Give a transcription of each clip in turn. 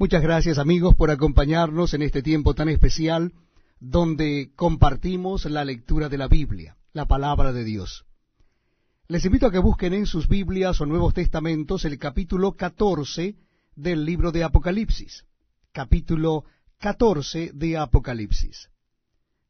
Muchas gracias amigos por acompañarnos en este tiempo tan especial donde compartimos la lectura de la Biblia, la palabra de Dios. Les invito a que busquen en sus Biblias o Nuevos Testamentos el capítulo 14 del libro de Apocalipsis. Capítulo 14 de Apocalipsis.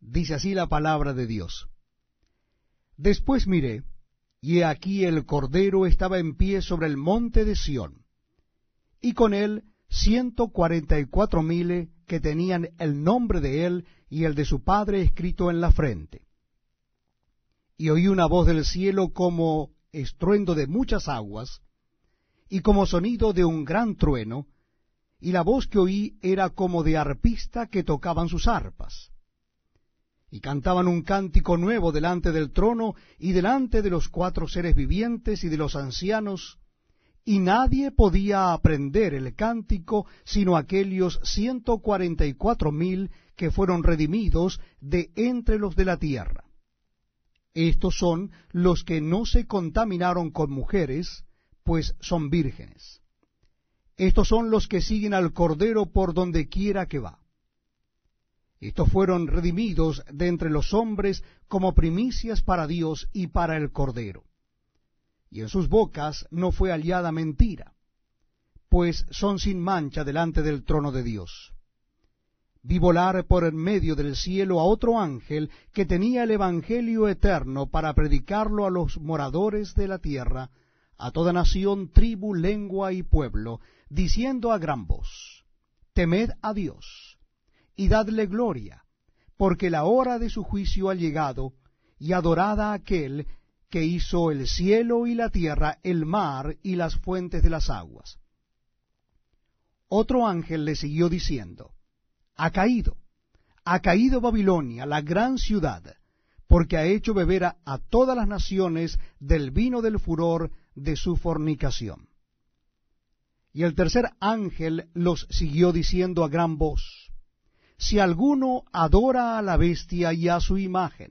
Dice así la palabra de Dios. Después miré, y he aquí el Cordero estaba en pie sobre el monte de Sión, y con él ciento cuarenta y cuatro mil que tenían el nombre de él y el de su padre escrito en la frente. Y oí una voz del cielo como estruendo de muchas aguas, y como sonido de un gran trueno, y la voz que oí era como de arpista que tocaban sus arpas. Y cantaban un cántico nuevo delante del trono y delante de los cuatro seres vivientes y de los ancianos, y nadie podía aprender el cántico sino aquellos ciento cuarenta y cuatro mil que fueron redimidos de entre los de la tierra. Estos son los que no se contaminaron con mujeres, pues son vírgenes. Estos son los que siguen al Cordero por donde quiera que va. Estos fueron redimidos de entre los hombres como primicias para Dios y para el Cordero y en sus bocas no fue hallada mentira, pues son sin mancha delante del trono de Dios. Vi volar por en medio del cielo a otro ángel que tenía el Evangelio eterno para predicarlo a los moradores de la tierra, a toda nación, tribu, lengua y pueblo, diciendo a gran voz, Temed a Dios, y dadle gloria, porque la hora de su juicio ha llegado, y adorada a aquel que hizo el cielo y la tierra, el mar y las fuentes de las aguas. Otro ángel le siguió diciendo, Ha caído, ha caído Babilonia, la gran ciudad, porque ha hecho beber a, a todas las naciones del vino del furor de su fornicación. Y el tercer ángel los siguió diciendo a gran voz, Si alguno adora a la bestia y a su imagen,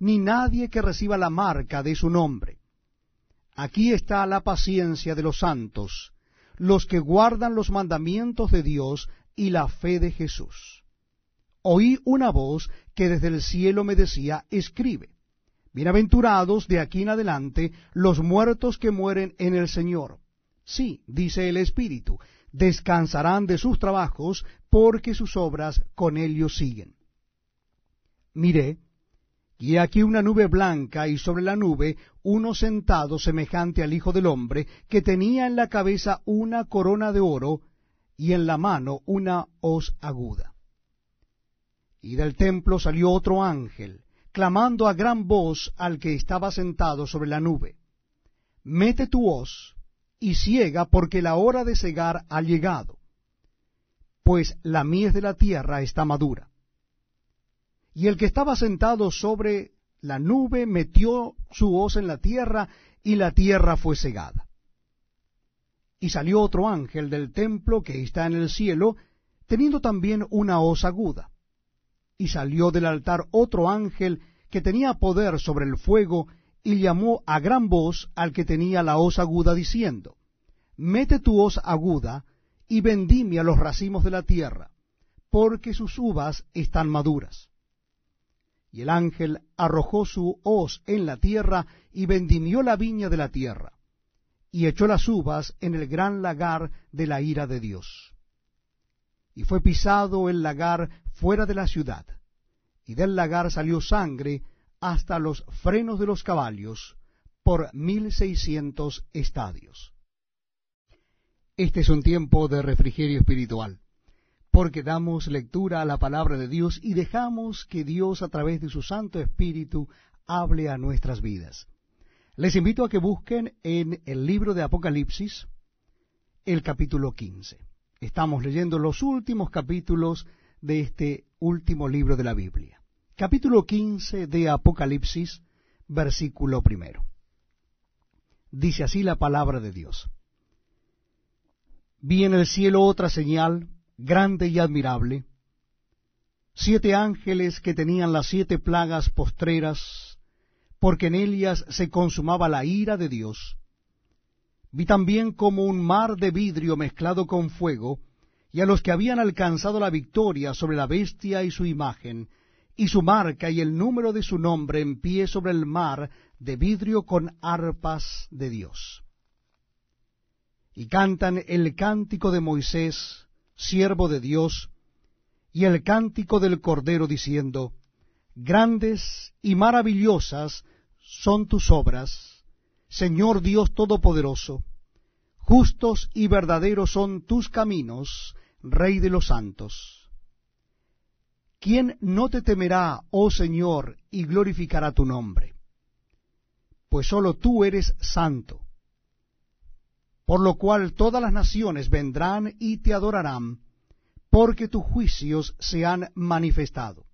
ni nadie que reciba la marca de su nombre. Aquí está la paciencia de los santos, los que guardan los mandamientos de Dios y la fe de Jesús. Oí una voz que desde el cielo me decía, escribe, bienaventurados de aquí en adelante los muertos que mueren en el Señor. Sí, dice el Espíritu, descansarán de sus trabajos porque sus obras con ellos siguen. Miré, y aquí una nube blanca, y sobre la nube uno sentado semejante al Hijo del Hombre, que tenía en la cabeza una corona de oro, y en la mano una hoz aguda. Y del templo salió otro ángel, clamando a gran voz al que estaba sentado sobre la nube, Mete tu hoz y ciega, porque la hora de cegar ha llegado, pues la mies de la tierra está madura. Y el que estaba sentado sobre la nube metió su hoz en la tierra, y la tierra fue cegada. Y salió otro ángel del templo que está en el cielo, teniendo también una hoz aguda. Y salió del altar otro ángel que tenía poder sobre el fuego, y llamó a gran voz al que tenía la hoz aguda, diciendo, Mete tu hoz aguda, y vendimia los racimos de la tierra, porque sus uvas están maduras. Y el ángel arrojó su hoz en la tierra y vendimió la viña de la tierra, y echó las uvas en el gran lagar de la ira de Dios. Y fue pisado el lagar fuera de la ciudad, y del lagar salió sangre hasta los frenos de los caballos, por mil seiscientos estadios. Este es un tiempo de refrigerio espiritual porque damos lectura a la palabra de Dios y dejamos que Dios a través de su Santo Espíritu hable a nuestras vidas. Les invito a que busquen en el libro de Apocalipsis el capítulo 15. Estamos leyendo los últimos capítulos de este último libro de la Biblia. Capítulo 15 de Apocalipsis, versículo primero. Dice así la palabra de Dios. Vi en el cielo otra señal, grande y admirable, siete ángeles que tenían las siete plagas postreras, porque en ellas se consumaba la ira de Dios. Vi también como un mar de vidrio mezclado con fuego, y a los que habían alcanzado la victoria sobre la bestia y su imagen, y su marca y el número de su nombre en pie sobre el mar de vidrio con arpas de Dios. Y cantan el cántico de Moisés, siervo de Dios, y el cántico del Cordero diciendo, Grandes y maravillosas son tus obras, Señor Dios Todopoderoso, justos y verdaderos son tus caminos, Rey de los santos. ¿Quién no te temerá, oh Señor, y glorificará tu nombre? Pues sólo tú eres santo. Por lo cual todas las naciones vendrán y te adorarán, porque tus juicios se han manifestado.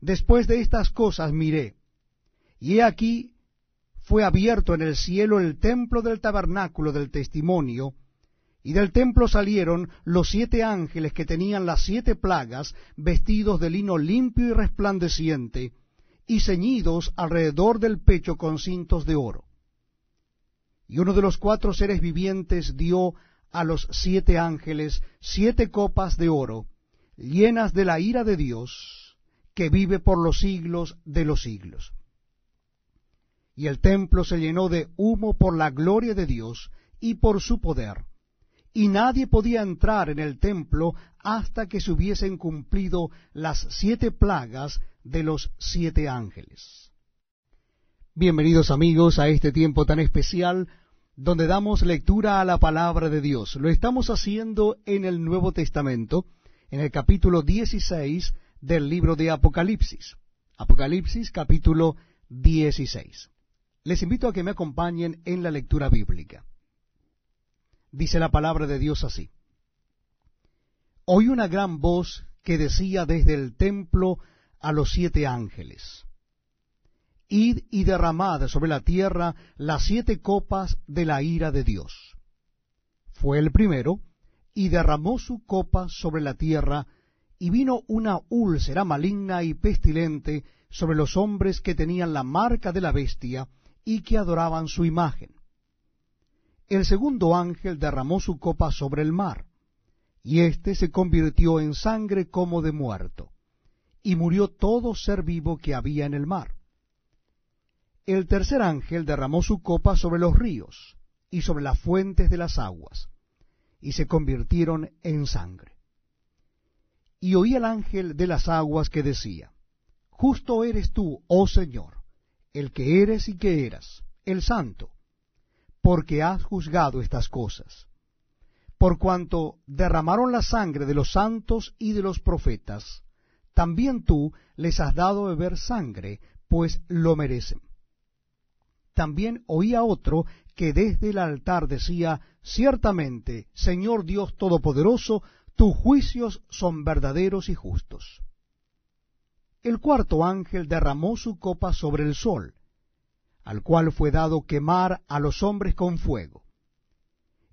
Después de estas cosas miré, y he aquí fue abierto en el cielo el templo del tabernáculo del testimonio, y del templo salieron los siete ángeles que tenían las siete plagas, vestidos de lino limpio y resplandeciente, y ceñidos alrededor del pecho con cintos de oro. Y uno de los cuatro seres vivientes dio a los siete ángeles siete copas de oro, llenas de la ira de Dios, que vive por los siglos de los siglos. Y el templo se llenó de humo por la gloria de Dios y por su poder y nadie podía entrar en el templo hasta que se hubiesen cumplido las siete plagas de los siete ángeles. Bienvenidos amigos a este tiempo tan especial donde damos lectura a la palabra de Dios. Lo estamos haciendo en el Nuevo Testamento, en el capítulo 16 del libro de Apocalipsis. Apocalipsis capítulo 16. Les invito a que me acompañen en la lectura bíblica dice la palabra de Dios así. Oí una gran voz que decía desde el templo a los siete ángeles, Id y derramad sobre la tierra las siete copas de la ira de Dios. Fue el primero, y derramó su copa sobre la tierra, y vino una úlcera maligna y pestilente sobre los hombres que tenían la marca de la bestia y que adoraban su imagen el segundo ángel derramó su copa sobre el mar, y éste se convirtió en sangre como de muerto, y murió todo ser vivo que había en el mar. El tercer ángel derramó su copa sobre los ríos y sobre las fuentes de las aguas, y se convirtieron en sangre. Y oí el ángel de las aguas que decía, Justo eres tú, oh Señor, el que eres y que eras, el santo, porque has juzgado estas cosas. Por cuanto derramaron la sangre de los santos y de los profetas, también tú les has dado beber sangre, pues lo merecen. También oía otro que desde el altar decía, Ciertamente, Señor Dios Todopoderoso, tus juicios son verdaderos y justos. El cuarto ángel derramó su copa sobre el sol, al cual fue dado quemar a los hombres con fuego.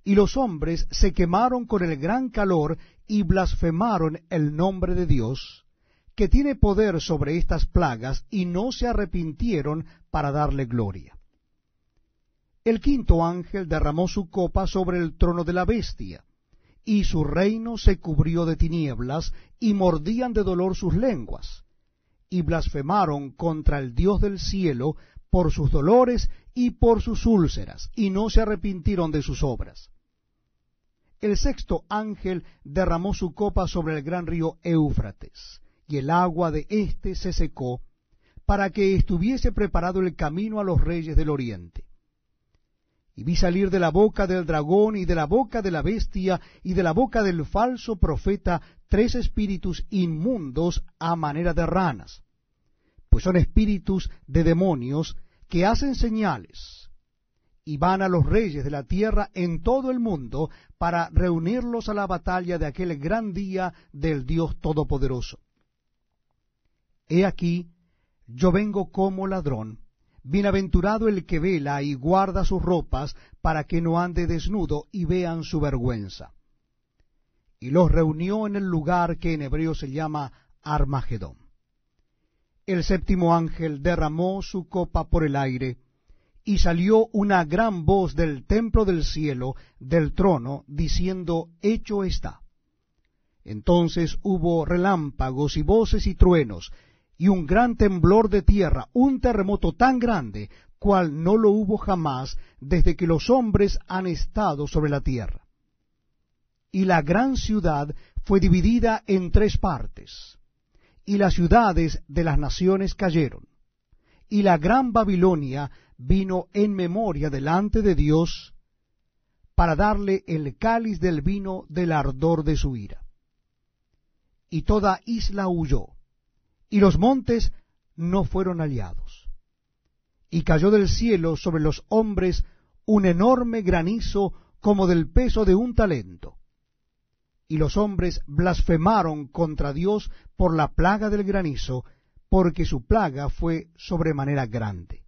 Y los hombres se quemaron con el gran calor y blasfemaron el nombre de Dios, que tiene poder sobre estas plagas, y no se arrepintieron para darle gloria. El quinto ángel derramó su copa sobre el trono de la bestia, y su reino se cubrió de tinieblas, y mordían de dolor sus lenguas, y blasfemaron contra el Dios del cielo por sus dolores y por sus úlceras, y no se arrepintieron de sus obras. El sexto ángel derramó su copa sobre el gran río Éufrates, y el agua de éste se secó, para que estuviese preparado el camino a los reyes del oriente. Y vi salir de la boca del dragón y de la boca de la bestia y de la boca del falso profeta tres espíritus inmundos a manera de ranas pues son espíritus de demonios que hacen señales, y van a los reyes de la tierra en todo el mundo para reunirlos a la batalla de aquel gran día del Dios Todopoderoso. He aquí, yo vengo como ladrón. Bienaventurado el que vela y guarda sus ropas para que no ande desnudo y vean su vergüenza. Y los reunió en el lugar que en hebreo se llama Armagedón. El séptimo ángel derramó su copa por el aire, y salió una gran voz del templo del cielo, del trono, diciendo, Hecho está. Entonces hubo relámpagos y voces y truenos, y un gran temblor de tierra, un terremoto tan grande, cual no lo hubo jamás desde que los hombres han estado sobre la tierra. Y la gran ciudad fue dividida en tres partes, y las ciudades de las naciones cayeron. Y la gran Babilonia vino en memoria delante de Dios para darle el cáliz del vino del ardor de su ira. Y toda isla huyó, y los montes no fueron aliados. Y cayó del cielo sobre los hombres un enorme granizo como del peso de un talento. Y los hombres blasfemaron contra Dios por la plaga del granizo, porque su plaga fue sobremanera grande.